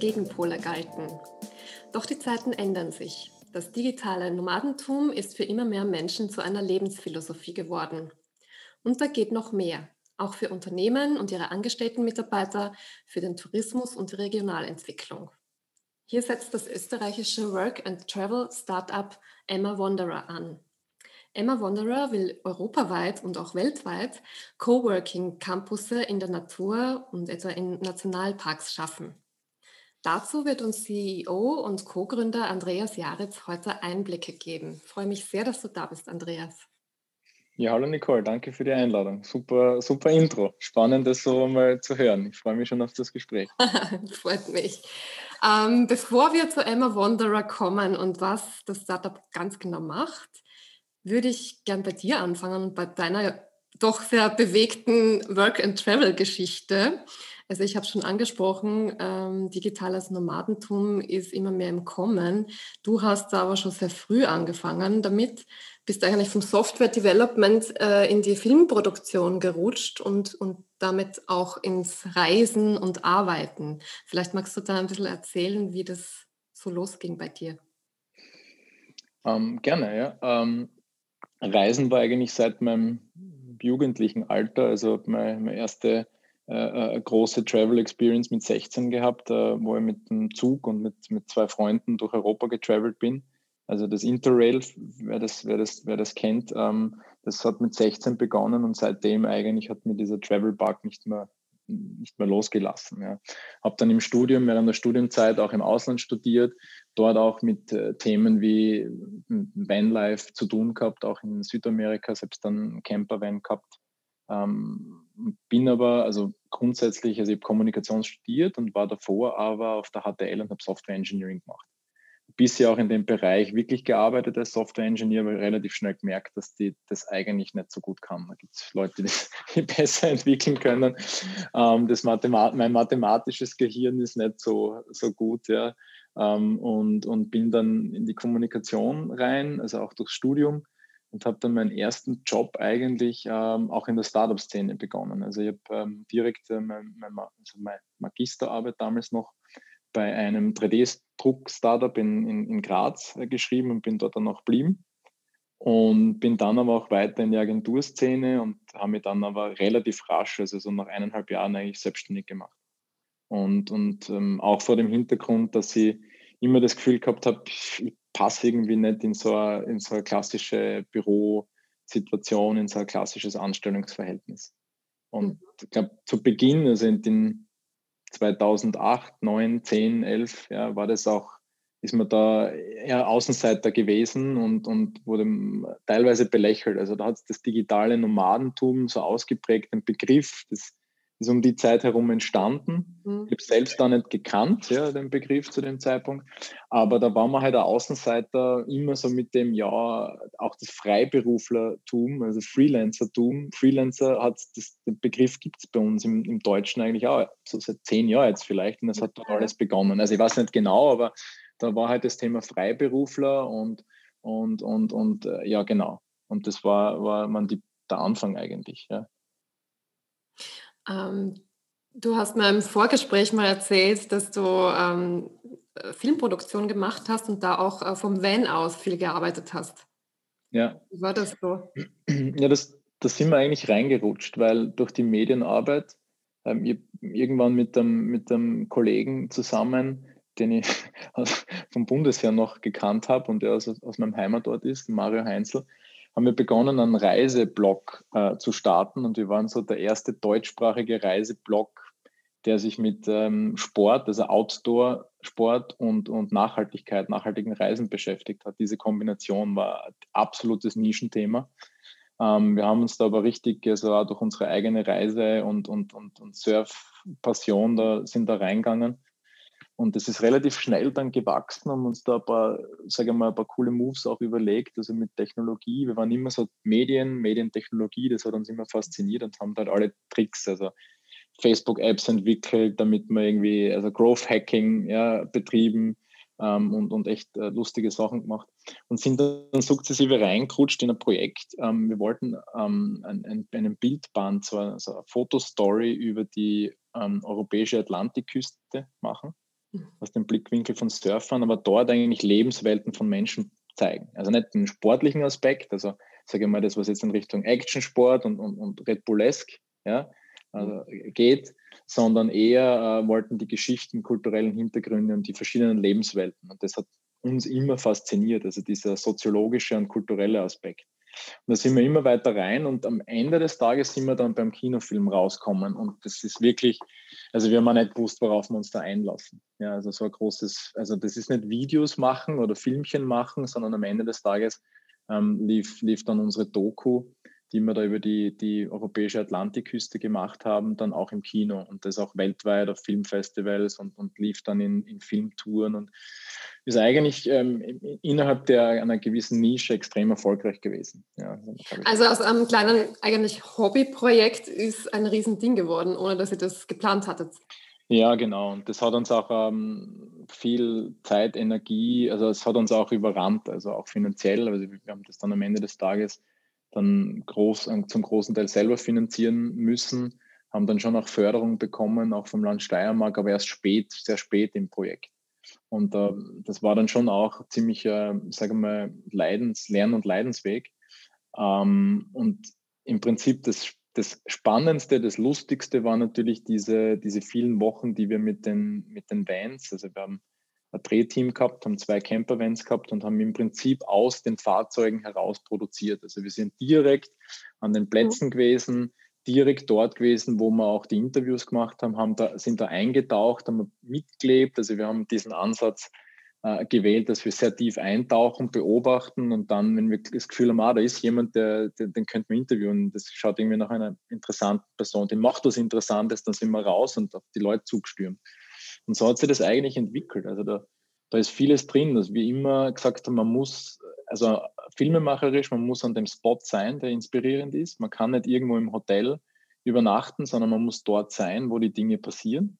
Gegenpole galten. Doch die Zeiten ändern sich. Das digitale Nomadentum ist für immer mehr Menschen zu einer Lebensphilosophie geworden. Und da geht noch mehr, auch für Unternehmen und ihre angestellten Mitarbeiter, für den Tourismus und die Regionalentwicklung. Hier setzt das österreichische Work and Travel Startup Emma Wanderer an. Emma Wanderer will europaweit und auch weltweit Coworking-Campusse in der Natur und etwa in Nationalparks schaffen. Dazu wird uns CEO und Co-Gründer Andreas Jaritz heute Einblicke geben. Ich freue mich sehr, dass du da bist, Andreas. Ja, hallo Nicole, danke für die Einladung. Super, super Intro. Spannend, das so mal zu hören. Ich freue mich schon auf das Gespräch. Freut mich. Ähm, bevor wir zu Emma Wanderer kommen und was das Startup ganz genau macht, würde ich gern bei dir anfangen und bei deiner doch sehr bewegten Work-and-Travel-Geschichte. Also ich habe schon angesprochen, ähm, digitales Nomadentum ist immer mehr im Kommen. Du hast da aber schon sehr früh angefangen damit, bist eigentlich vom Software-Development äh, in die Filmproduktion gerutscht und, und damit auch ins Reisen und Arbeiten. Vielleicht magst du da ein bisschen erzählen, wie das so losging bei dir. Ähm, gerne, ja. Ähm, Reisen war eigentlich seit meinem jugendlichen Alter, also meine, meine erste äh, äh, große Travel Experience mit 16 gehabt, äh, wo ich mit dem Zug und mit, mit zwei Freunden durch Europa getravelt bin. Also das Interrail, wer das, wer das, wer das kennt, ähm, das hat mit 16 begonnen und seitdem eigentlich hat mir dieser Travel Park nicht mehr, nicht mehr losgelassen. Ja. Habe dann im Studium, während der Studienzeit auch im Ausland studiert, dort auch mit äh, Themen wie Vanlife zu tun gehabt, auch in Südamerika, selbst dann Campervan gehabt. Ähm, bin aber, also grundsätzlich, also ich habe Kommunikation studiert und war davor aber auf der HTL und habe Software Engineering gemacht. Bisher auch in dem Bereich wirklich gearbeitet als Software Engineer, aber relativ schnell gemerkt, dass die das eigentlich nicht so gut kann. Da gibt es Leute, die das besser entwickeln können. Ähm, das Mathemat mein mathematisches Gehirn ist nicht so, so gut, ja. Ähm, und, und bin dann in die Kommunikation rein, also auch durchs Studium und habe dann meinen ersten Job eigentlich ähm, auch in der Startup-Szene begonnen. Also ich habe ähm, direkt äh, mein, mein, also meine Magisterarbeit damals noch bei einem 3D-Druck-Startup in, in, in, Graz äh, geschrieben und bin dort dann auch geblieben. Und bin dann aber auch weiter in die Agenturszene und habe mich dann aber relativ rasch, also so nach eineinhalb Jahren eigentlich selbstständig gemacht. Und, und ähm, auch vor dem Hintergrund, dass ich immer das Gefühl gehabt habe, ich passe irgendwie nicht in so eine, in so eine klassische Bürosituation, in so ein klassisches Anstellungsverhältnis. Und mhm. ich glaube, zu Beginn, also in den 2008, 9, 10, 11, ja, war das auch, ist man da eher Außenseiter gewesen und, und wurde teilweise belächelt. Also da hat es das digitale Nomadentum so ausgeprägt, ein Begriff, das ist um die Zeit herum entstanden. Mhm. Ich habe selbst da nicht gekannt, ja, den Begriff zu dem Zeitpunkt. Aber da war man halt der Außenseiter immer so mit dem, ja, auch das Freiberuflertum, also Freelancertum. Freelancer hat das, den Begriff gibt es bei uns im, im, Deutschen eigentlich auch so seit zehn Jahren jetzt vielleicht. Und das hat dort alles begonnen. Also ich weiß nicht genau, aber da war halt das Thema Freiberufler und, und, und, und äh, ja, genau. Und das war, war man die, der Anfang eigentlich, ja. Ähm, du hast mir im Vorgespräch mal erzählt, dass du ähm, Filmproduktion gemacht hast und da auch äh, vom Van aus viel gearbeitet hast. Ja. Wie war das so? Ja, das, das sind wir eigentlich reingerutscht, weil durch die Medienarbeit ähm, ich irgendwann mit einem, mit einem Kollegen zusammen, den ich vom Bundesheer noch gekannt habe und der aus, aus meinem Heimatort ist, Mario Heinzel, haben wir begonnen, einen Reiseblog äh, zu starten und wir waren so der erste deutschsprachige Reiseblog, der sich mit ähm, Sport, also Outdoor-Sport und, und Nachhaltigkeit, nachhaltigen Reisen beschäftigt hat. Diese Kombination war ein absolutes Nischenthema. Ähm, wir haben uns da aber richtig, also durch unsere eigene Reise und, und, und, und Surf-Passion da sind da reingegangen und das ist relativ schnell dann gewachsen, haben uns da ein paar, sage ich mal, ein paar coole Moves auch überlegt, also mit Technologie. Wir waren immer so Medien, Medientechnologie, das hat uns immer fasziniert und haben halt alle Tricks, also Facebook-Apps entwickelt, damit man irgendwie, also Growth Hacking ja, betrieben, ähm, und, und echt äh, lustige Sachen gemacht und sind dann sukzessive reingerutscht in ein Projekt. Ähm, wir wollten ähm, ein, ein, einen Bildband, so eine, so eine Fotostory über die ähm, europäische Atlantikküste machen. Aus dem Blickwinkel von Surfern, aber dort eigentlich Lebenswelten von Menschen zeigen. Also nicht den sportlichen Aspekt, also sage ich mal, das, was jetzt in Richtung Actionsport und, und, und Red Bullesque ja, also geht, sondern eher äh, wollten die Geschichten, kulturellen Hintergründe und die verschiedenen Lebenswelten. Und das hat uns immer fasziniert, also dieser soziologische und kulturelle Aspekt. Und da sind wir immer weiter rein und am Ende des Tages sind wir dann beim Kinofilm rauskommen. Und das ist wirklich, also wir haben auch nicht gewusst, worauf wir uns da einlassen. Ja, also so ein großes, also das ist nicht Videos machen oder Filmchen machen, sondern am Ende des Tages ähm, lief, lief dann unsere Doku die wir da über die, die europäische Atlantikküste gemacht haben, dann auch im Kino und das auch weltweit auf Filmfestivals und, und lief dann in, in Filmtouren und ist eigentlich ähm, innerhalb der einer gewissen Nische extrem erfolgreich gewesen. Ja, also aus einem kleinen eigentlich Hobbyprojekt ist ein Riesending geworden, ohne dass ihr das geplant hattet. Ja, genau. Und das hat uns auch ähm, viel Zeit, Energie, also es hat uns auch überrannt, also auch finanziell. Also wir haben das dann am Ende des Tages dann groß, äh, zum großen Teil selber finanzieren müssen, haben dann schon auch Förderung bekommen, auch vom Land Steiermark, aber erst spät, sehr spät im Projekt. Und äh, das war dann schon auch ziemlich, äh, sage mal, Leidens-, Lern- und Leidensweg. Ähm, und im Prinzip das, das Spannendste, das Lustigste war natürlich diese, diese vielen Wochen, die wir mit den, mit den Vans, also wir haben ein Drehteam gehabt, haben zwei Campervans gehabt und haben im Prinzip aus den Fahrzeugen heraus produziert. Also wir sind direkt an den Plätzen mhm. gewesen, direkt dort gewesen, wo wir auch die Interviews gemacht haben, haben da, sind da eingetaucht, haben mitgelebt. Also wir haben diesen Ansatz äh, gewählt, dass wir sehr tief eintauchen, beobachten und dann, wenn wir das Gefühl haben, ah, da ist jemand, der, der, den könnten wir interviewen, das schaut irgendwie nach einer interessanten Person, die macht was Interessantes, dann sind wir raus und auf die Leute zugestürmt. Und so hat sich das eigentlich entwickelt. Also da, da ist vieles drin, dass wir immer gesagt haben, man muss, also filmemacherisch, man muss an dem Spot sein, der inspirierend ist. Man kann nicht irgendwo im Hotel übernachten, sondern man muss dort sein, wo die Dinge passieren.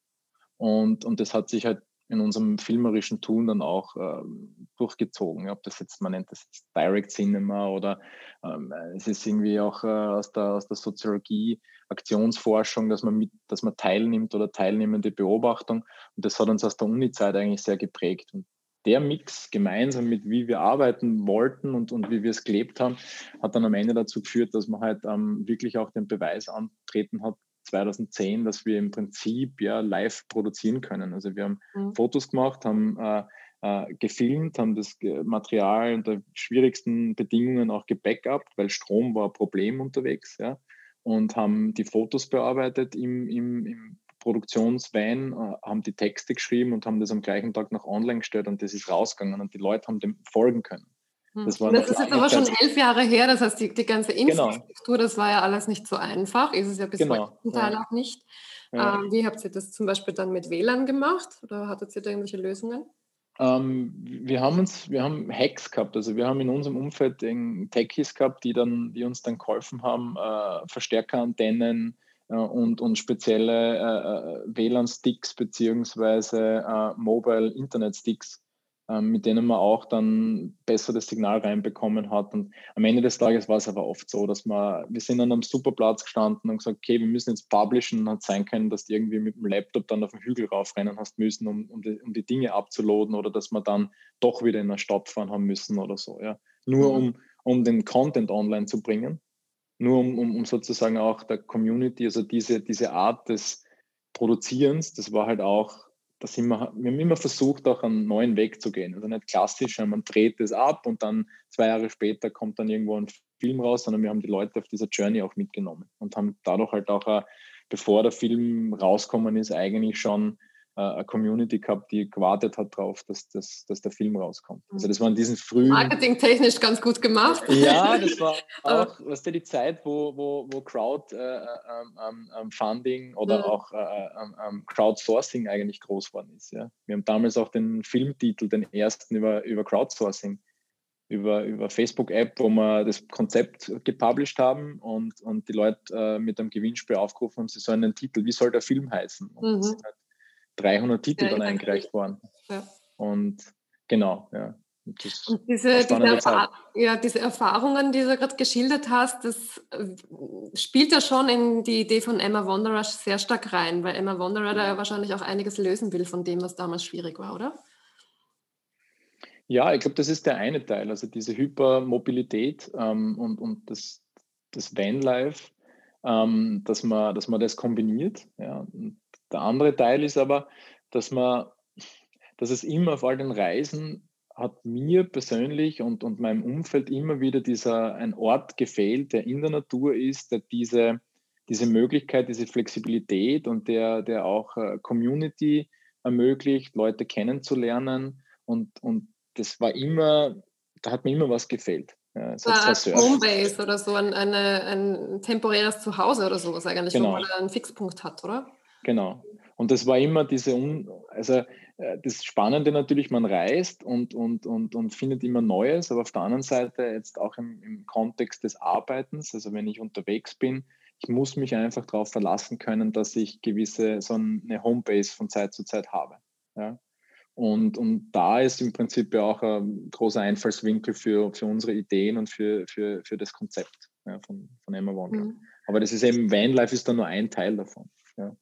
Und, und das hat sich halt in unserem filmerischen Tun dann auch äh, durchgezogen. Ob das jetzt, man nennt das jetzt Direct Cinema oder ähm, es ist irgendwie auch äh, aus, der, aus der Soziologie, Aktionsforschung, dass man mit, dass man teilnimmt oder teilnehmende Beobachtung. Und das hat uns aus der Uni-Zeit eigentlich sehr geprägt. Und der Mix gemeinsam mit wie wir arbeiten wollten und, und wie wir es gelebt haben, hat dann am Ende dazu geführt, dass man halt ähm, wirklich auch den Beweis antreten hat, 2010, dass wir im Prinzip ja live produzieren können. Also wir haben mhm. Fotos gemacht, haben äh, äh, gefilmt, haben das Material unter schwierigsten Bedingungen auch gebackupt, weil Strom war ein Problem unterwegs, ja, und haben die Fotos bearbeitet im, im, im Produktionsvan, äh, haben die Texte geschrieben und haben das am gleichen Tag noch online gestellt und das ist rausgegangen und die Leute haben dem folgen können. Hm. Das, das ist jetzt aber schon elf Jahre her, das heißt, die, die ganze genau. Infrastruktur, genau. das war ja alles nicht so einfach, ist es ja bis genau. heute zum Teil ja. auch nicht. Ja. Ähm, wie habt ihr das zum Beispiel dann mit WLAN gemacht oder hattet ihr da irgendwelche Lösungen? Ähm, wir haben uns, wir haben Hacks gehabt, also wir haben in unserem Umfeld Techies gehabt, die dann, die uns dann geholfen haben, äh, Verstärkerantennen äh, und, und spezielle äh, äh WLAN-Sticks beziehungsweise äh, Mobile Internet-Sticks ähm, mit denen man auch dann besser das Signal reinbekommen hat. Und am Ende des Tages war es aber oft so, dass man, wir sind an einem Superplatz gestanden und gesagt, okay, wir müssen jetzt publishen. Und hat sein können, dass du irgendwie mit dem Laptop dann auf den Hügel raufrennen hast müssen, um, um, die, um die Dinge abzuladen oder dass wir dann doch wieder in der Stadt fahren haben müssen oder so. Ja. Nur mhm. um, um den Content online zu bringen. Nur um, um, um sozusagen auch der Community, also diese, diese Art des Produzierens, das war halt auch das immer, wir haben immer versucht, auch einen neuen Weg zu gehen. Also nicht klassisch, man dreht es ab und dann zwei Jahre später kommt dann irgendwo ein Film raus, sondern wir haben die Leute auf dieser Journey auch mitgenommen und haben dadurch halt auch, bevor der Film rauskommen ist, eigentlich schon äh, eine Community gehabt, die gewartet hat darauf, dass, dass, dass der Film rauskommt. Also das war in diesen frühen... Marketingtechnisch ganz gut gemacht. Ja, das war auch, weißt du, die Zeit, wo, wo, wo Crowdfunding äh, ähm, oder ja. auch äh, ähm, Crowdsourcing eigentlich groß geworden ist. Ja. Wir haben damals auch den Filmtitel, den ersten über, über Crowdsourcing über, über Facebook-App, wo wir das Konzept gepublished haben und, und die Leute äh, mit einem Gewinnspiel aufgerufen haben, sie sollen einen Titel, wie soll der Film heißen? Und mhm. das sind halt 300 Titel ja, dann eingereicht worden. Ja. Und Genau, ja. Und diese, diese, ja, diese Erfahrungen, die du gerade geschildert hast, das äh, spielt ja schon in die Idee von Emma Wanderer sehr stark rein, weil Emma Wanderer da ja wahrscheinlich auch einiges lösen will von dem, was damals schwierig war, oder? Ja, ich glaube, das ist der eine Teil, also diese Hypermobilität ähm, und, und das, das Vanlife, ähm, dass, man, dass man das kombiniert. Ja. Und der andere Teil ist aber, dass man, dass es immer auf all den Reisen hat mir persönlich und, und meinem Umfeld immer wieder dieser ein Ort gefehlt, der in der Natur ist, der diese, diese Möglichkeit, diese Flexibilität und der, der auch äh, Community ermöglicht, Leute kennenzulernen. Und, und das war immer, da hat mir immer was gefehlt. Ja, es war ein Homebase oder so, ein, eine, ein temporäres Zuhause oder sowas eigentlich, genau. wo man einen Fixpunkt hat, oder? Genau. Und das war immer diese, also äh, das Spannende natürlich, man reist und, und, und, und findet immer Neues, aber auf der anderen Seite jetzt auch im, im Kontext des Arbeitens, also wenn ich unterwegs bin, ich muss mich einfach darauf verlassen können, dass ich gewisse, so eine Homebase von Zeit zu Zeit habe. Ja? Und, und da ist im Prinzip ja auch ein großer Einfallswinkel für, für unsere Ideen und für, für, für das Konzept ja, von, von Emma Wanderer. Mhm. Aber das ist eben, Vanlife ist da nur ein Teil davon. Ja.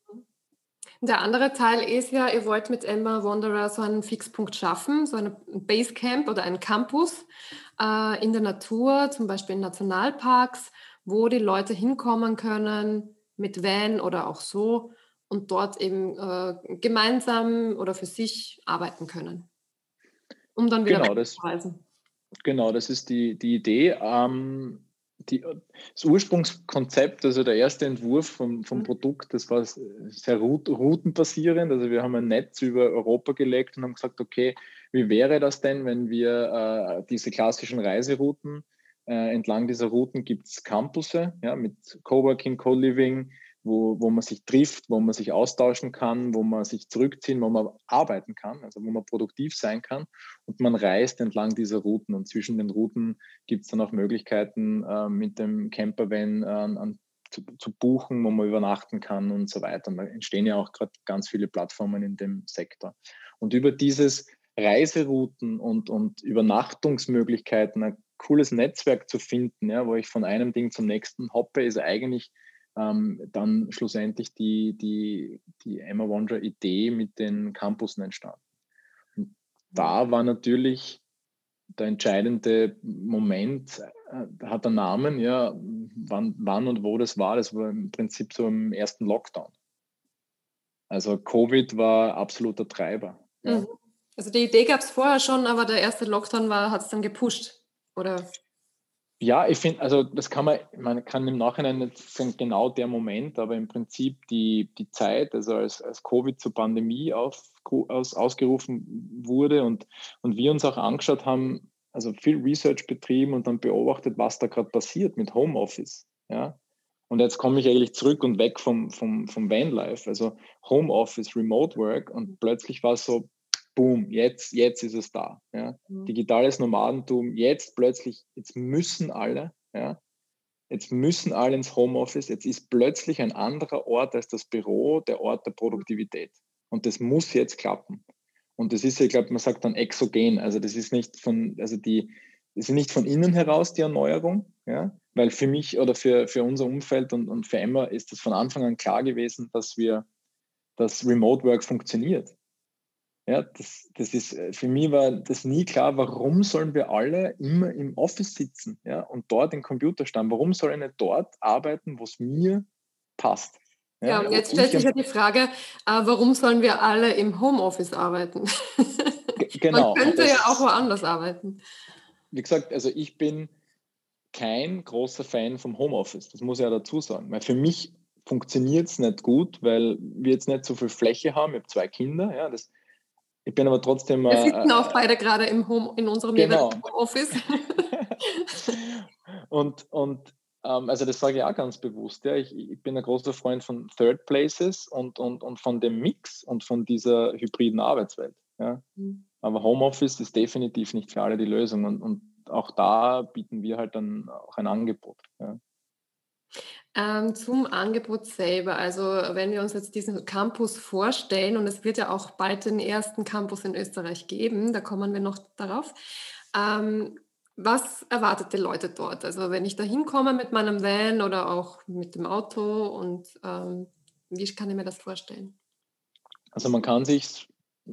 Der andere Teil ist ja, ihr wollt mit Emma Wanderer so einen Fixpunkt schaffen, so ein Basecamp oder einen Campus äh, in der Natur, zum Beispiel in Nationalparks, wo die Leute hinkommen können mit Van oder auch so und dort eben äh, gemeinsam oder für sich arbeiten können, um dann wieder genau, das, zu reisen. Genau, das ist die, die Idee. Ähm, die, das Ursprungskonzept, also der erste Entwurf vom, vom mhm. Produkt, das war sehr routenbasierend. Also wir haben ein Netz über Europa gelegt und haben gesagt, okay, wie wäre das denn, wenn wir äh, diese klassischen Reiserouten, äh, entlang dieser Routen gibt es Campusse ja, mit Coworking, Co-Living, wo, wo man sich trifft, wo man sich austauschen kann, wo man sich zurückziehen, wo man arbeiten kann, also wo man produktiv sein kann. Und man reist entlang dieser Routen. Und zwischen den Routen gibt es dann auch Möglichkeiten, äh, mit dem Campervan äh, an, zu, zu, buchen, wo man übernachten kann und so weiter. Und da entstehen ja auch gerade ganz viele Plattformen in dem Sektor. Und über dieses Reiserouten und, und Übernachtungsmöglichkeiten ein cooles Netzwerk zu finden, ja, wo ich von einem Ding zum nächsten hoppe, ist eigentlich ähm, dann schlussendlich die, die, die Emma Wanderer Idee mit den Campussen entstanden. Und da war natürlich der entscheidende Moment, äh, hat der Namen, ja, wann, wann und wo das war. Das war im Prinzip so im ersten Lockdown. Also Covid war absoluter Treiber. Ja. Mhm. Also die Idee gab es vorher schon, aber der erste Lockdown war, hat es dann gepusht, oder? Ja, ich finde, also das kann man, man kann im Nachhinein nicht sagen, genau der Moment, aber im Prinzip die, die Zeit, also als, als Covid zur Pandemie auf, aus, ausgerufen wurde und, und wir uns auch angeschaut haben, also viel Research betrieben und dann beobachtet, was da gerade passiert mit Homeoffice. Ja? Und jetzt komme ich eigentlich zurück und weg vom, vom, vom Vanlife, also Homeoffice, Remote Work und plötzlich war es so, boom, jetzt, jetzt ist es da. Ja. Mhm. Digitales Nomadentum, jetzt plötzlich, jetzt müssen alle, ja, jetzt müssen alle ins Homeoffice, jetzt ist plötzlich ein anderer Ort als das Büro der Ort der Produktivität. Und das muss jetzt klappen. Und das ist, ich glaube, man sagt dann exogen, also das ist nicht von, also die, das ist nicht von innen heraus die Erneuerung, ja, weil für mich oder für, für unser Umfeld und, und für Emma ist es von Anfang an klar gewesen, dass wir, dass Remote Work funktioniert. Ja, das, das ist, äh, für mich war das nie klar, warum sollen wir alle immer im Office sitzen ja, und dort den Computer starren? Warum soll ich nicht dort arbeiten, wo es mir passt? Ja, ja und jetzt stellt sich ja die Frage, äh, warum sollen wir alle im Homeoffice arbeiten? Genau. Man könnte das, ja auch woanders arbeiten. Wie gesagt, also ich bin kein großer Fan vom Homeoffice, das muss ich ja dazu sagen. Weil für mich funktioniert es nicht gut, weil wir jetzt nicht so viel Fläche haben. Ich habe zwei Kinder, ja, das ich bin aber trotzdem. Wir sitzen äh, auch beide gerade im Home, in unserem genau. Office. und und ähm, also das sage ich auch ganz bewusst. Ja. Ich, ich, bin ein großer Freund von Third Places und, und, und von dem Mix und von dieser hybriden Arbeitswelt. Ja. Mhm. Aber Homeoffice ist definitiv nicht für alle die Lösung. Und, und auch da bieten wir halt dann auch ein Angebot. Ja. Ähm, zum Angebot selber. Also wenn wir uns jetzt diesen Campus vorstellen, und es wird ja auch bald den ersten Campus in Österreich geben, da kommen wir noch darauf. Ähm, was erwartet die Leute dort? Also wenn ich da hinkomme mit meinem Van oder auch mit dem Auto und ähm, wie kann ich mir das vorstellen? Also man kann sich äh,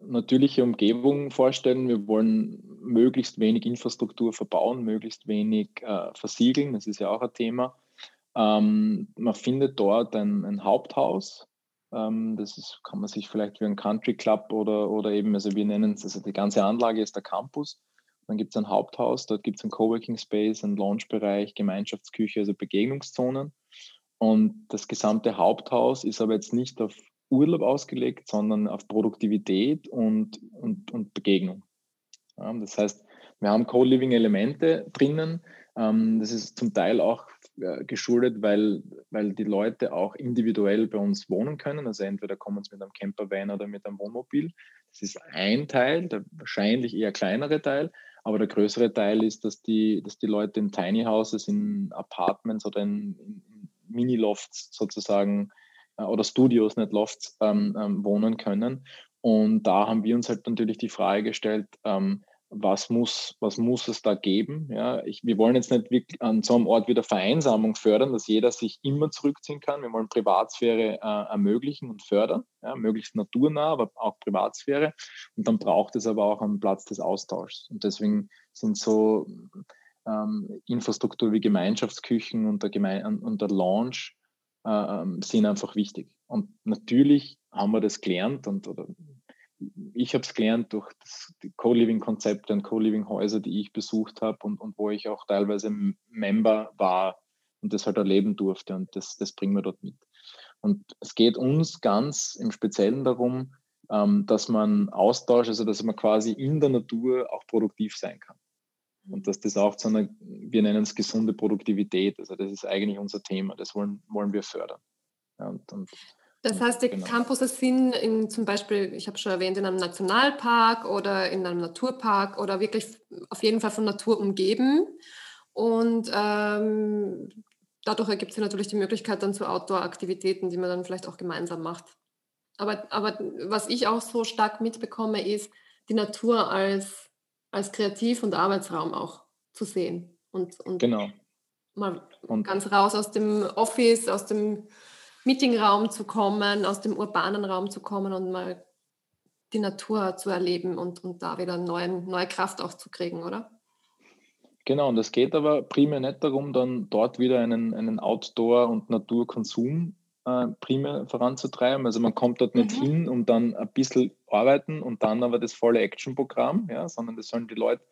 natürliche Umgebung vorstellen. Wir wollen möglichst wenig Infrastruktur verbauen, möglichst wenig äh, versiegeln. Das ist ja auch ein Thema. Ähm, man findet dort ein, ein Haupthaus. Ähm, das ist, kann man sich vielleicht wie ein Country Club oder, oder eben, also wir nennen es, also die ganze Anlage ist der Campus. Dann gibt es ein Haupthaus, dort gibt es ein Coworking Space, einen Launchbereich, Gemeinschaftsküche, also Begegnungszonen. Und das gesamte Haupthaus ist aber jetzt nicht auf Urlaub ausgelegt, sondern auf Produktivität und, und, und Begegnung. Ja, das heißt, wir haben Co-Living-Elemente drinnen. Ähm, das ist zum Teil auch äh, geschuldet, weil, weil die Leute auch individuell bei uns wohnen können. Also entweder kommen sie mit einem Campervan oder mit einem Wohnmobil. Das ist ein Teil, der wahrscheinlich eher kleinere Teil. Aber der größere Teil ist, dass die, dass die Leute in Tiny Houses, in Apartments oder in, in Mini-Lofts sozusagen äh, oder Studios, nicht Lofts, ähm, ähm, wohnen können. Und da haben wir uns halt natürlich die Frage gestellt, ähm, was muss, was muss es da geben? Ja, ich, wir wollen jetzt nicht wirklich an so einem Ort wieder Vereinsamung fördern, dass jeder sich immer zurückziehen kann. Wir wollen Privatsphäre äh, ermöglichen und fördern, ja, möglichst naturnah, aber auch Privatsphäre. Und dann braucht es aber auch einen Platz des Austauschs. Und deswegen sind so ähm, Infrastruktur wie Gemeinschaftsküchen und der, Geme und der Launch äh, ähm, sind einfach wichtig. Und natürlich haben wir das gelernt und oder ich habe es gelernt durch das, die Co-Living-Konzepte und Co-Living-Häuser, die ich besucht habe und, und wo ich auch teilweise Member war und das halt erleben durfte und das, das bringen wir dort mit. Und es geht uns ganz im Speziellen darum, ähm, dass man austauscht, also dass man quasi in der Natur auch produktiv sein kann. Und dass das auch zu einer, wir nennen es gesunde Produktivität, also das ist eigentlich unser Thema, das wollen, wollen wir fördern. Ja, und, und das heißt, die genau. Campuses sind in, zum Beispiel, ich habe schon erwähnt, in einem Nationalpark oder in einem Naturpark oder wirklich auf jeden Fall von Natur umgeben. Und ähm, dadurch ergibt sich natürlich die Möglichkeit dann zu Outdoor-Aktivitäten, die man dann vielleicht auch gemeinsam macht. Aber, aber was ich auch so stark mitbekomme, ist die Natur als, als Kreativ- und Arbeitsraum auch zu sehen. Und, und genau. mal und ganz raus aus dem Office, aus dem Meetingraum zu kommen, aus dem urbanen Raum zu kommen und mal die Natur zu erleben und, und da wieder neuen, neue Kraft auch zu kriegen, oder? Genau, und es geht aber primär nicht darum, dann dort wieder einen, einen Outdoor- und Naturkonsum äh, primär voranzutreiben. Also man kommt dort nicht mhm. hin, um dann ein bisschen arbeiten und dann aber das volle Action-Programm, ja, sondern das sollen die Leute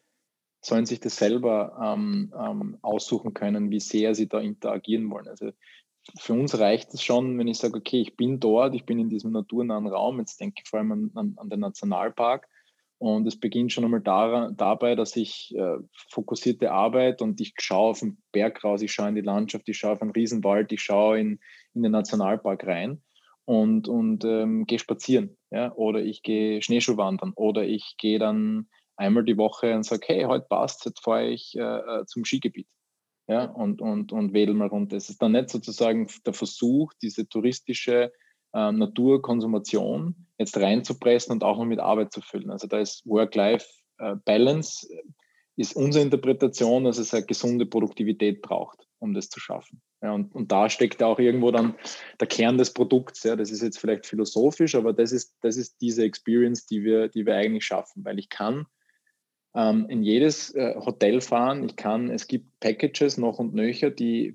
sollen sich das selber ähm, ähm, aussuchen können, wie sehr sie da interagieren wollen. Also für uns reicht es schon, wenn ich sage, okay, ich bin dort, ich bin in diesem naturnahen Raum, jetzt denke ich vor allem an, an, an den Nationalpark. Und es beginnt schon einmal da, dabei, dass ich äh, fokussierte Arbeit und ich schaue auf den Berg raus, ich schaue in die Landschaft, ich schaue auf einen Riesenwald, ich schaue in, in den Nationalpark rein und, und ähm, gehe spazieren. Ja? Oder ich gehe Schneeschuhwandern oder ich gehe dann einmal die Woche und sage, hey, heute passt, jetzt fahre ich äh, äh zum Skigebiet ja, und, und, und wedeln mal runter. Es ist dann nicht sozusagen der Versuch, diese touristische äh, Naturkonsumation jetzt reinzupressen und auch noch mit Arbeit zu füllen. Also da ist Work-Life-Balance, äh, ist unsere Interpretation, dass es eine gesunde Produktivität braucht, um das zu schaffen. Ja, und, und da steckt auch irgendwo dann der Kern des Produkts. Ja, das ist jetzt vielleicht philosophisch, aber das ist, das ist diese Experience, die wir, die wir eigentlich schaffen, weil ich kann ähm, in jedes äh, Hotel fahren. Ich kann, es gibt Packages noch und nöcher, die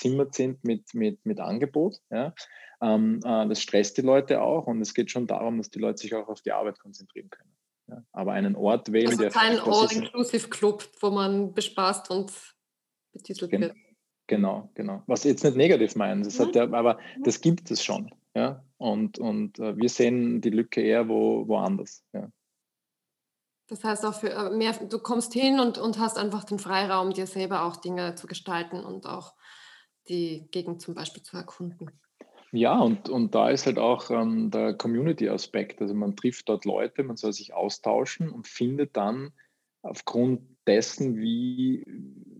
vollgezimmert sind mit, mit, mit Angebot. Ja. Ähm, äh, das stresst die Leute auch und es geht schon darum, dass die Leute sich auch auf die Arbeit konzentrieren können. Ja. Aber einen Ort wählen, also der. Kein All-Inclusive-Club, wo man bespaßt und betitelt Gen wird. Genau, genau. Was jetzt nicht negativ meinen, das mhm. ja, aber das gibt es schon. Ja? Und, und äh, wir sehen die Lücke eher wo, woanders. Ja. Das heißt auch für äh, mehr, du kommst hin und, und hast einfach den Freiraum, dir selber auch Dinge zu gestalten und auch die Gegend zum Beispiel zu erkunden. Ja, und, und da ist halt auch ähm, der Community-Aspekt. Also man trifft dort Leute, man soll sich austauschen und findet dann aufgrund dessen, wie,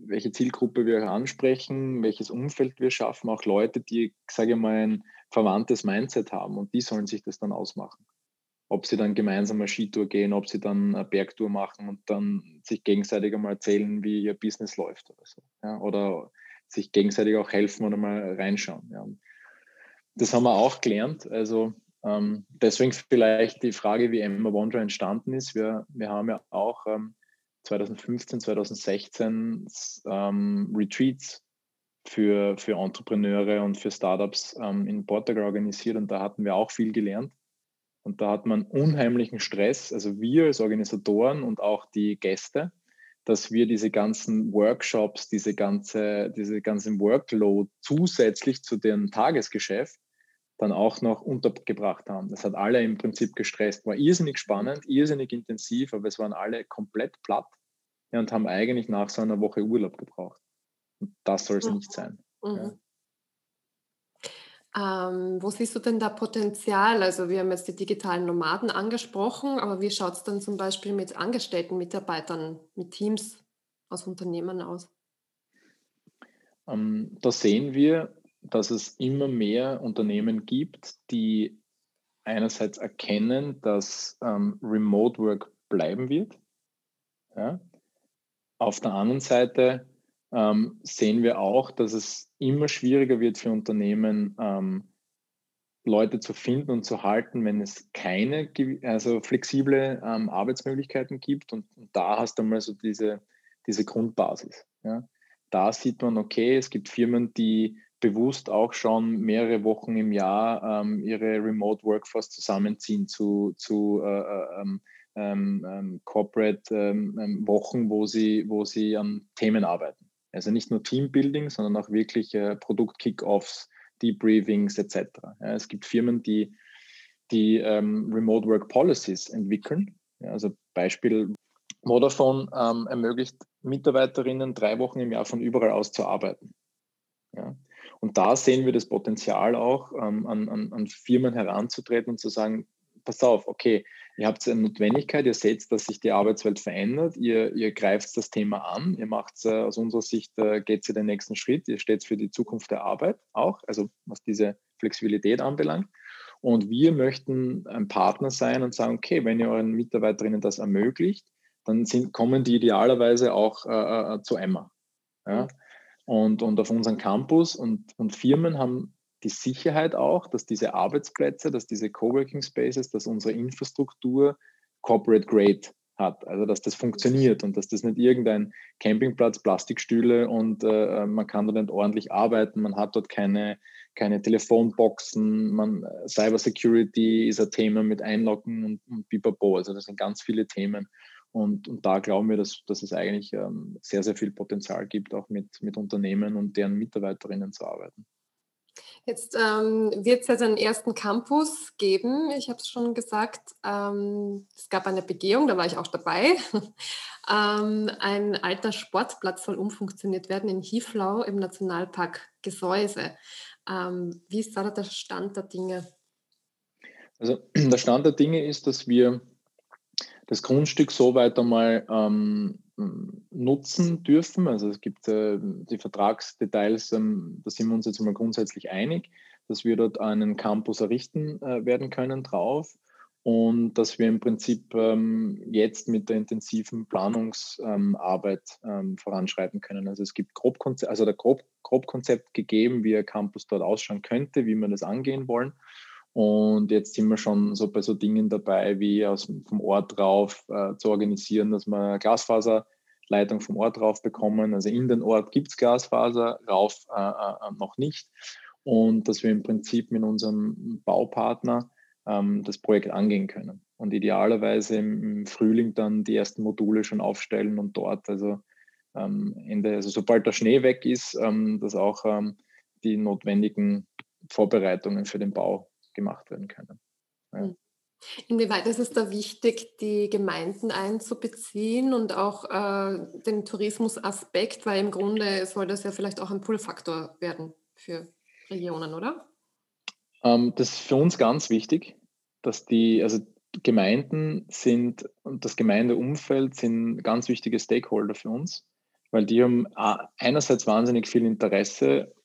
welche Zielgruppe wir ansprechen, welches Umfeld wir schaffen, auch Leute, die, sage ich mal, ein verwandtes Mindset haben und die sollen sich das dann ausmachen. Ob sie dann gemeinsam eine Skitour gehen, ob sie dann eine Bergtour machen und dann sich gegenseitig einmal erzählen, wie ihr Business läuft oder so. Ja, oder sich gegenseitig auch helfen oder mal reinschauen. Ja. Das haben wir auch gelernt. Also ähm, deswegen vielleicht die Frage, wie Emma Wonder entstanden ist. Wir, wir haben ja auch ähm, 2015, 2016 ähm, Retreats für, für Entrepreneure und für Startups ähm, in Portugal organisiert und da hatten wir auch viel gelernt. Und da hat man unheimlichen Stress, also wir als Organisatoren und auch die Gäste, dass wir diese ganzen Workshops, diese ganze, diese ganzen Workload zusätzlich zu dem Tagesgeschäft dann auch noch untergebracht haben. Das hat alle im Prinzip gestresst. War irrsinnig spannend, irrsinnig intensiv, aber es waren alle komplett platt ja, und haben eigentlich nach so einer Woche Urlaub gebraucht. Und das soll es mhm. nicht sein. Mhm. Ja. Ähm, wo siehst du denn da Potenzial? Also wir haben jetzt die digitalen Nomaden angesprochen, aber wie schaut es dann zum Beispiel mit angestellten Mitarbeitern, mit Teams aus Unternehmen aus? Ähm, da sehen wir, dass es immer mehr Unternehmen gibt, die einerseits erkennen, dass ähm, Remote Work bleiben wird. Ja. Auf der anderen Seite ähm, sehen wir auch, dass es immer schwieriger wird für Unternehmen, ähm, Leute zu finden und zu halten, wenn es keine also flexible ähm, Arbeitsmöglichkeiten gibt. Und, und, da hast du mal so diese, diese Grundbasis. Ja. Da sieht man, okay, es gibt Firmen, die bewusst auch schon mehrere Wochen im Jahr ähm, ihre Remote Workforce zusammenziehen zu, zu äh, äh ähm, ähm, ähm, Corporate ähm, wo sie, wo sie an Themen arbeiten. Also nicht nur Teambuilding, sondern auch wirklich äh, Produkt-Kickoffs, Debriefings etc. Ja, es gibt Firmen, die, die ähm, Remote Work Policies entwickeln. Ja, also Beispiel Vodafone ermöglicht Mitarbeiterinnen drei Wochen im Jahr von überall aus zu arbeiten. Ja. Und da sehen wir das Potenzial auch, ähm, an, an, an, Firmen heranzutreten und zu sagen, pass auf, okay, ihr habt eine Notwendigkeit, ihr seht, dass sich die Arbeitswelt verändert, ihr, ihr greift das Thema an, ihr macht äh, aus unserer Sicht, äh, geht ihr den nächsten Schritt, ihr steht für die Zukunft der Arbeit auch, also was diese Flexibilität anbelangt. Und wir möchten ein Partner sein und sagen, okay, wenn ihr euren Mitarbeiterinnen das ermöglicht, dann sind, kommen die idealerweise auch äh, äh zu Emma. Ja? und, und auf unseren Campus und, und Firmen haben die Sicherheit auch, dass diese Arbeitsplätze, dass diese Coworking Spaces, dass unsere Infrastruktur Corporate Grade hat, also dass das funktioniert und dass das nicht irgendein Campingplatz, Plastikstühle und äh, man kann dort nicht ordentlich arbeiten, man hat dort keine, keine Telefonboxen, man, Cyber Security ist ein Thema mit Einloggen und, und Bipapo, also das sind ganz viele Themen und, und da glauben wir, dass, dass es eigentlich ähm, sehr, sehr viel Potenzial gibt, auch mit, mit Unternehmen und deren Mitarbeiterinnen zu arbeiten. Jetzt ähm, wird es ja einen ersten Campus geben. Ich habe es schon gesagt, ähm, es gab eine Begehung, da war ich auch dabei. ähm, ein alter Sportplatz soll umfunktioniert werden in Hieflau im Nationalpark Gesäuse. Ähm, wie ist da der Stand der Dinge? Also der Stand der Dinge ist, dass wir das Grundstück so weit einmal ähm, nutzen dürfen. Also es gibt äh, die Vertragsdetails, ähm, da sind wir uns jetzt mal grundsätzlich einig, dass wir dort einen Campus errichten äh, werden können drauf und dass wir im Prinzip ähm, jetzt mit der intensiven Planungsarbeit ähm, voranschreiten können. Also es gibt Grobkonzept, also der Grob, Grobkonzept gegeben, wie ein Campus dort ausschauen könnte, wie wir das angehen wollen. Und jetzt sind wir schon so bei so Dingen dabei, wie aus, vom Ort drauf äh, zu organisieren, dass wir Glasfaserleitung vom Ort drauf bekommen. Also in den Ort gibt es Glasfaser, rauf äh, äh, noch nicht. Und dass wir im Prinzip mit unserem Baupartner ähm, das Projekt angehen können. Und idealerweise im, im, Frühling dann die ersten Module schon aufstellen und dort, also ähm, Ende, also sobald der Schnee weg ist, ähm, dass auch ähm, die notwendigen Vorbereitungen für den Bau gemacht werden können. Ja. Hm. Inwieweit ist es da wichtig, die Gemeinden einzubeziehen und auch äh, den Tourismusaspekt, weil im Grunde soll das ja vielleicht auch ein Pull-Faktor werden für Regionen, oder? Ähm, das ist für uns ganz wichtig, dass die, also Gemeinden sind und das Gemeindeumfeld sind ganz wichtige Stakeholder für uns. weil die haben einerseits wahnsinnig viel Interesse,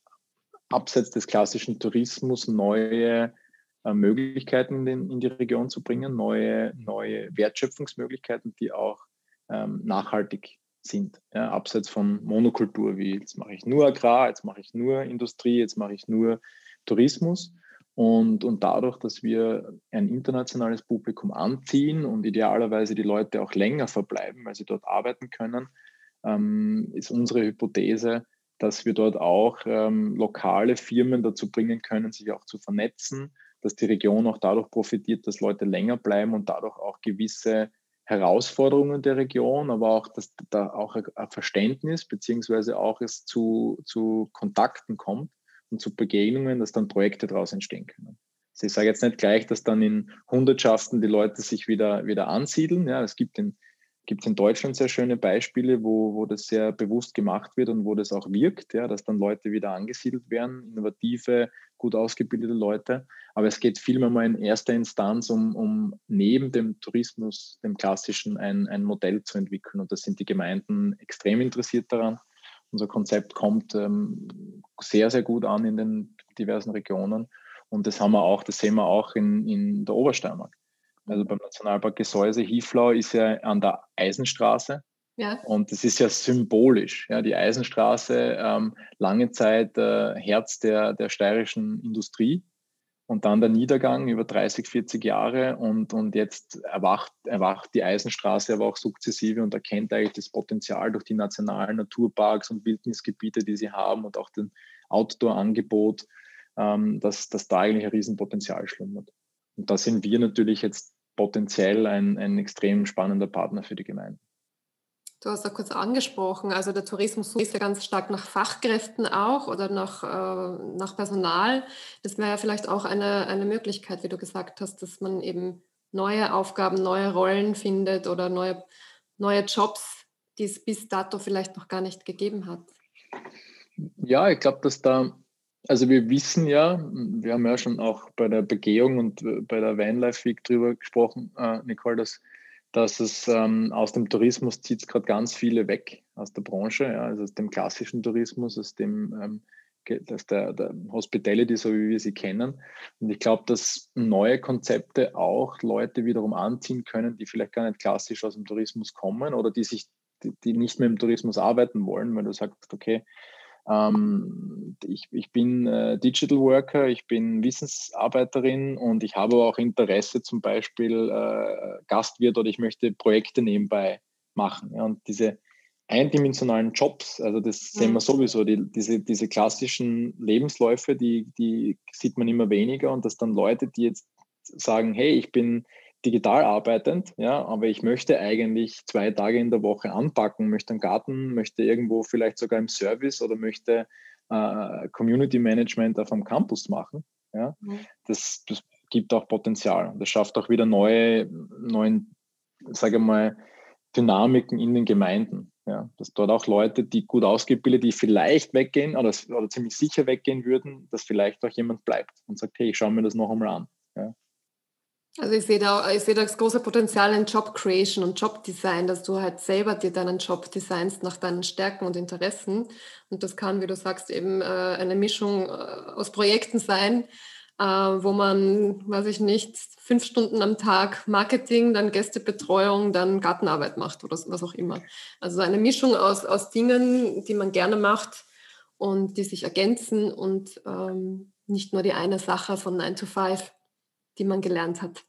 abseits des klassischen Tourismus neue äh, Möglichkeiten in, den, in, die Region zu bringen, neue, neue Wertschöpfungsmöglichkeiten, die auch ähm, nachhaltig sind. Ja, abseits von Monokultur, wie jetzt mache ich nur Agrar, jetzt mache ich nur Industrie, jetzt mache ich nur Tourismus. Und, und dadurch, dass wir ein internationales Publikum anziehen und idealerweise die Leute auch länger verbleiben, weil sie dort arbeiten können, ähm, ist unsere Hypothese, dass wir dort auch ähm, lokale Firmen dazu bringen können, sich auch zu vernetzen, dass die Region auch dadurch profitiert, dass Leute länger bleiben und dadurch auch gewisse Herausforderungen der Region, aber auch, dass da auch ein Verständnis beziehungsweise auch es zu, zu Kontakten kommt und zu Begegnungen, dass dann Projekte daraus entstehen können. Also ich sage jetzt nicht gleich, dass dann in Hundertschaften die Leute sich wieder, wieder ansiedeln. Ja, es gibt in, gibt in Deutschland sehr schöne Beispiele, wo, wo das sehr bewusst gemacht wird und wo das auch wirkt, ja, dass dann Leute wieder angesiedelt werden, innovative, gut ausgebildete Leute. Aber es geht vielmehr mal in erster Instanz um, um neben dem Tourismus, dem klassischen, ein, ein Modell zu entwickeln. Und da sind die Gemeinden extrem interessiert daran. Unser Konzept kommt ähm, sehr, sehr gut an in den diversen Regionen. Und das haben wir auch, das sehen wir auch in, in der Obersteiermark. Also beim Nationalpark Gesäuse, Hieflau ist ja an der Eisenstraße. Ja. Und das ist ja symbolisch. Ja, die Eisenstraße, ähm, lange Zeit äh, Herz der, der steirischen Industrie und dann der Niedergang über 30, 40 Jahre und, und jetzt erwacht, erwacht die Eisenstraße aber auch sukzessive und erkennt eigentlich das Potenzial durch die nationalen Naturparks und Wildnisgebiete, die sie haben und auch den Outdoor-Angebot, ähm, dass, dass da eigentlich ein Riesenpotenzial schlummert. Und da sind wir natürlich jetzt potenziell ein, ein extrem spannender Partner für die Gemeinde. Du hast ja kurz angesprochen, also der Tourismus ist ja ganz stark nach Fachkräften auch oder nach, äh, nach Personal. Das wäre ja vielleicht auch eine, eine Möglichkeit, wie du gesagt hast, dass man eben neue Aufgaben, neue Rollen findet oder neue, neue Jobs, die es bis dato vielleicht noch gar nicht gegeben hat. Ja, ich glaube, dass da, also wir wissen ja, wir haben ja schon auch bei der Begehung und äh, bei der Vanlife Week drüber gesprochen, äh, Nicole, dass dass es ähm, aus dem Tourismus zieht es gerade ganz viele weg aus der Branche, ja, also aus dem klassischen Tourismus, aus dem ähm, aus der, der Hospitality, so wie wir sie kennen. Und ich glaube, dass neue Konzepte auch Leute wiederum anziehen können, die vielleicht gar nicht klassisch aus dem Tourismus kommen oder die sich, die, die nicht mehr im Tourismus arbeiten wollen, weil du sagst, okay, ähm, ich, ich bin äh, Digital Worker, ich bin Wissensarbeiterin und ich habe auch Interesse, zum Beispiel äh, Gastwirt oder ich möchte Projekte nebenbei machen. Ja, und diese eindimensionalen Jobs, also das mhm. sehen wir sowieso, die, diese, diese klassischen Lebensläufe, die, die sieht man immer weniger und dass dann Leute, die jetzt sagen, hey, ich bin digital arbeitend, ja, aber ich möchte eigentlich zwei Tage in der Woche anpacken, möchte einen Garten, möchte irgendwo vielleicht sogar im Service oder möchte äh, Community Management auf einem Campus machen. Ja. Mhm. Das, das gibt auch Potenzial. Das schafft auch wieder neue, neuen, sage mal, Dynamiken in den Gemeinden. Ja, dass dort auch Leute, die gut ausgebildet, die vielleicht weggehen oder, oder ziemlich sicher weggehen würden, dass vielleicht auch jemand bleibt und sagt, hey, ich schaue mir das noch einmal an. Ja. Also ich sehe da, ich sehe das große Potenzial in Job Creation und Job Design, dass du halt selber dir deinen Job designst nach deinen Stärken und Interessen. Und das kann, wie du sagst, eben äh, eine Mischung äh, aus Projekten sein, äh, wo man, weiß ich nicht, fünf Stunden am Tag Marketing, dann Gästebetreuung, dann Gartenarbeit macht oder was auch immer. Also eine Mischung aus, aus Dingen, die man gerne macht und die sich ergänzen und ähm, nicht nur die eine Sache von 9 to 5 die man gelernt hat.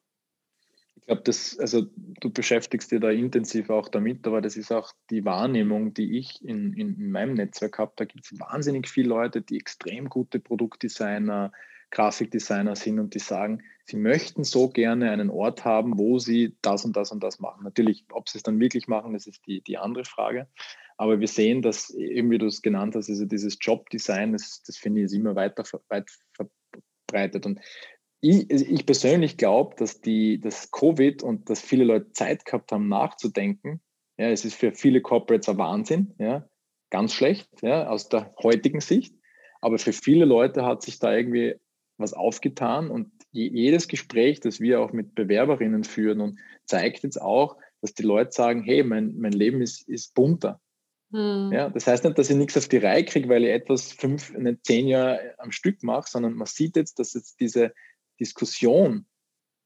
Ich glaube, das, also du beschäftigst dich da intensiv auch damit, aber das ist auch die Wahrnehmung, die ich in, in, in meinem Netzwerk habe. Da gibt es wahnsinnig viele Leute, die extrem gute Produktdesigner, Grafikdesigner sind und die sagen, sie möchten so gerne einen Ort haben, wo sie das und das und das machen. Natürlich, ob sie es dann wirklich machen, das ist die, die andere Frage. Aber wir sehen, dass eben wie du es genannt hast, also dieses Jobdesign, das, das finde ich ist immer weiter weit verbreitet. Und ich, ich persönlich glaube, dass die, das Covid und dass viele Leute Zeit gehabt haben, nachzudenken. Ja, es ist für viele Corporates ein Wahnsinn, ja, ganz schlecht, ja, aus der heutigen Sicht. Aber für viele Leute hat sich da irgendwie was aufgetan und jedes Gespräch, das wir auch mit Bewerberinnen führen und zeigt jetzt auch, dass die Leute sagen, hey, mein, mein Leben ist, ist bunter. Hm. Ja, das heißt nicht, dass ich nichts auf die Reihe kriege, weil ich etwas fünf, nicht zehn Jahre am Stück mache, sondern man sieht jetzt, dass jetzt diese Diskussion,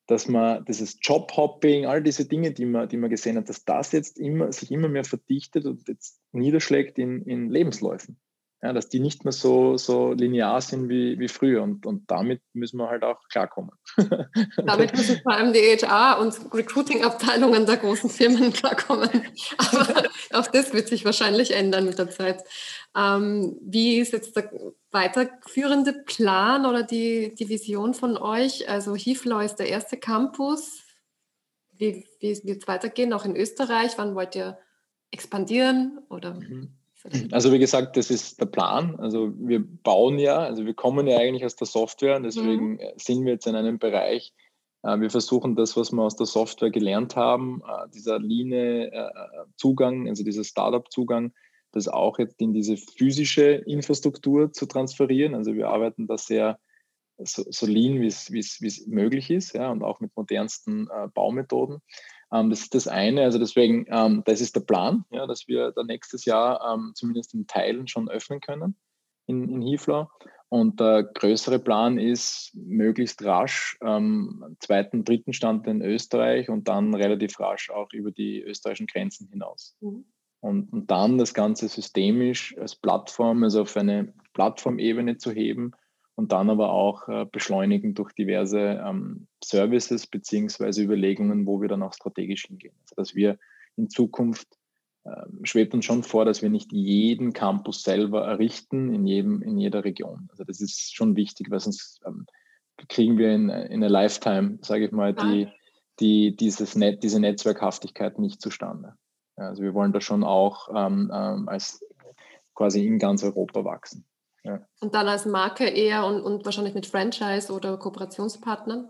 dass man dieses Jobhopping, all diese Dinge, die man, die man gesehen hat, dass das jetzt immer, sich immer mehr verdichtet und jetzt niederschlägt in, in Lebensläufen ja, dass die nicht mehr so, so linear sind wie, wie früher. Und, und damit müssen wir halt auch klarkommen. Damit müssen vor allem die HR- und Recruiting-Abteilungen der großen Firmen klarkommen. Aber auch das wird sich wahrscheinlich ändern mit der Zeit. Ähm, wie ist jetzt der weiterführende Plan oder die, die Vision von euch? Also Hiflaw ist der erste Campus. Wie, wie wird es weitergehen, auch in Österreich? Wann wollt ihr expandieren? Oder? Mhm. Also wie gesagt, das ist der Plan. Also wir bauen ja, also wir kommen ja eigentlich aus der Software und deswegen mhm. sind wir jetzt in einem Bereich, äh, wir versuchen das, was wir aus der Software gelernt haben, äh, dieser Line-Zugang, also dieser Startup-Zugang, das auch jetzt in diese physische Infrastruktur zu transferieren. Also wir arbeiten da sehr so, so lean, wie es möglich ist, ja, und auch mit modernsten äh, Baumethoden. Ähm, das ist das eine. Also deswegen, ähm, das ist der Plan, ja, dass wir da nächstes Jahr ähm, zumindest in Teilen schon öffnen können in, in Hiflau. Und der größere Plan ist, möglichst rasch ähm, zweiten, dritten Stand in Österreich und dann relativ rasch auch über die österreichischen Grenzen hinaus. Mhm. Und, und dann das Ganze systemisch als Plattform, also auf eine Plattformebene zu heben, und dann aber auch äh, beschleunigen durch diverse ähm, Services beziehungsweise Überlegungen, wo wir dann auch strategisch hingehen. Also dass wir in Zukunft ähm, schwebt uns schon vor, dass wir nicht jeden Campus selber errichten in jedem in jeder Region. Also das ist schon wichtig, weil sonst ähm, kriegen wir in, in a Lifetime, sage ich mal, die, die, dieses Net, diese Netzwerkhaftigkeit nicht zustande. Also wir wollen da schon auch ähm, ähm als quasi in ganz Europa wachsen. Ja. Und dann als Marke eher und, und wahrscheinlich mit Franchise oder Kooperationspartnern?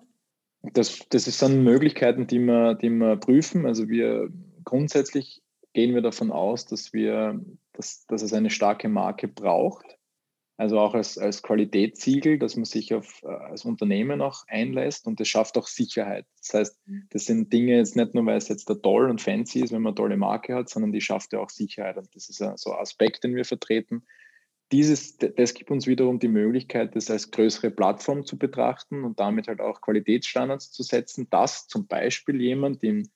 Das, das sind Möglichkeiten, die wir, die wir prüfen. Also wir grundsätzlich gehen wir davon aus, dass wir, dass, dass es eine starke Marke braucht. Also auch als, als Qualitätssiegel, dass man sich auf, äh, als Unternehmen auch einlässt und das schafft auch Sicherheit. Das heißt, mhm. das sind Dinge jetzt nicht nur, weil es jetzt da toll und fancy ist, wenn man eine tolle Marke hat, sondern die schafft ja auch Sicherheit. Und das ist so ein Aspekt, den wir vertreten, dieses, das gibt uns wiederum die Möglichkeit, das als größere Plattform zu betrachten und damit halt auch Qualitätsstandards zu setzen, dass zum Beispiel jemand in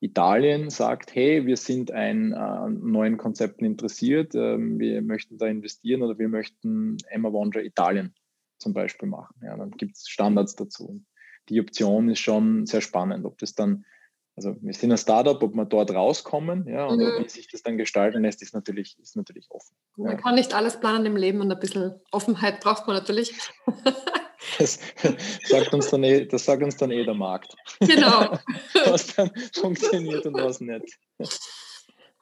Italien sagt, hey, wir sind an äh, neuen Konzepten interessiert, äh, wir möchten da investieren oder wir möchten Emma Wonder Italien zum Beispiel machen. Ja, dann gibt es Standards dazu. Die Option ist schon sehr spannend, ob das dann also wir sind ein Startup, ob wir dort rauskommen, ja, und mhm. wie sich das dann gestalten lässt, ist natürlich, ist natürlich offen. Man ja. kann nicht alles planen im Leben und ein bisschen Offenheit braucht man natürlich. Das sagt uns dann eh, das sagt uns dann eh der Markt. Genau. was dann funktioniert und was nicht.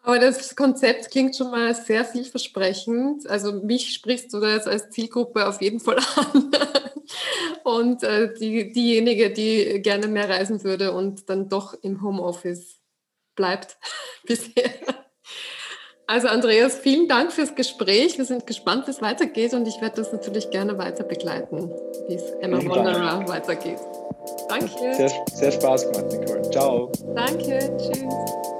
Aber das Konzept klingt schon mal sehr vielversprechend. Also mich sprichst du da jetzt als Zielgruppe auf jeden Fall an. Und äh, die, diejenige, die gerne mehr reisen würde und dann doch im Homeoffice bleibt bisher. Also Andreas, vielen Dank fürs Gespräch. Wir sind gespannt, wie es weitergeht und ich werde das natürlich gerne weiter begleiten, wie es Emma Wanderer weitergeht. Danke. Sehr, sehr Spaß gemacht, Nicole. Ciao. Danke. Tschüss.